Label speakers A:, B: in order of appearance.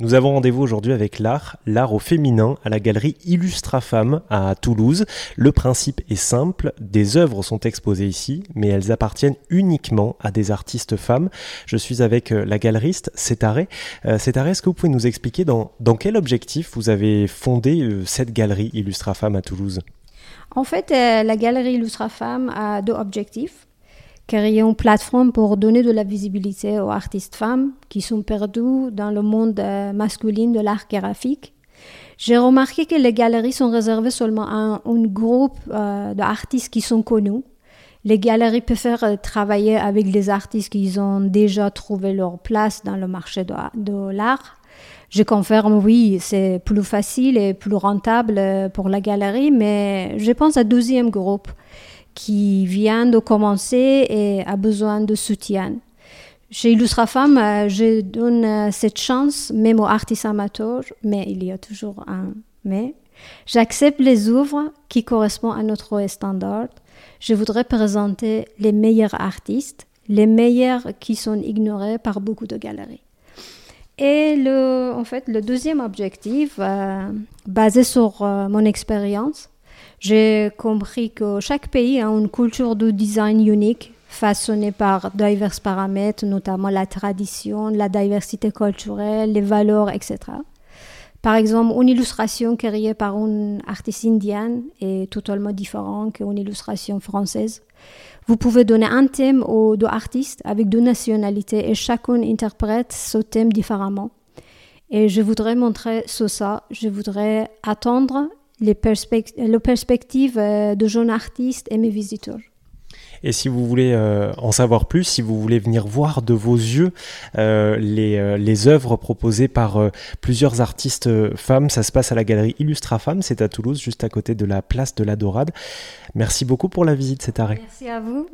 A: Nous avons rendez-vous aujourd'hui avec l'art, l'art au féminin, à la galerie Illustra Femmes à Toulouse. Le principe est simple, des œuvres sont exposées ici, mais elles appartiennent uniquement à des artistes femmes. Je suis avec euh, la galeriste Cétaré. Euh, Cétaré, est-ce que vous pouvez nous expliquer dans, quel objectif vous avez fondé euh, cette galerie Illustra Femmes à Toulouse?
B: En fait, la galerie Illustra Femmes a deux objectifs créer une plateforme pour donner de la visibilité aux artistes femmes qui sont perdues dans le monde euh, masculin de l'art graphique. J'ai remarqué que les galeries sont réservées seulement à un, groupe euh, d'artistes qui sont connus. Les galeries préfèrent euh, travailler avec des artistes qui ont déjà trouvé leur place dans le marché de, de l'art. Je confirme, oui, c'est plus facile et plus rentable pour la galerie, mais je pense à deuxième groupe qui vient de commencer et a besoin de soutien. Chez Illustra Femme, euh, je donne euh, cette chance même aux artistes amateurs, mais il y a toujours un mais. J'accepte les œuvres qui correspondent à notre standard. Je voudrais présenter les meilleurs artistes, les meilleurs qui sont ignorés par beaucoup de galeries. Et le, en fait, le deuxième objectif, euh, basé sur mon expérience, j'ai compris que chaque pays a une culture de design unique, façonnée par divers paramètres, notamment la tradition, la diversité culturelle, les valeurs, etc. Par exemple, une illustration créée par une artiste indienne est totalement différente qu'une illustration française. Vous pouvez donner un thème aux deux artistes avec deux nationalités et chacun interprète ce thème différemment. Et je voudrais montrer ça. Je voudrais attendre les, perspectives euh, de jeunes artistes et mes visiteurs.
A: Et si vous voulez euh, en savoir plus, si vous voulez venir voir de vos yeux euh, les, les œuvres proposées par plusieurs artistes femmes, ça se passe à la galerie Illustra Femmes, c'est à Toulouse, juste à côté de la place de la Dorade. Merci beaucoup pour la visite, cet arrêt.
B: Merci à vous.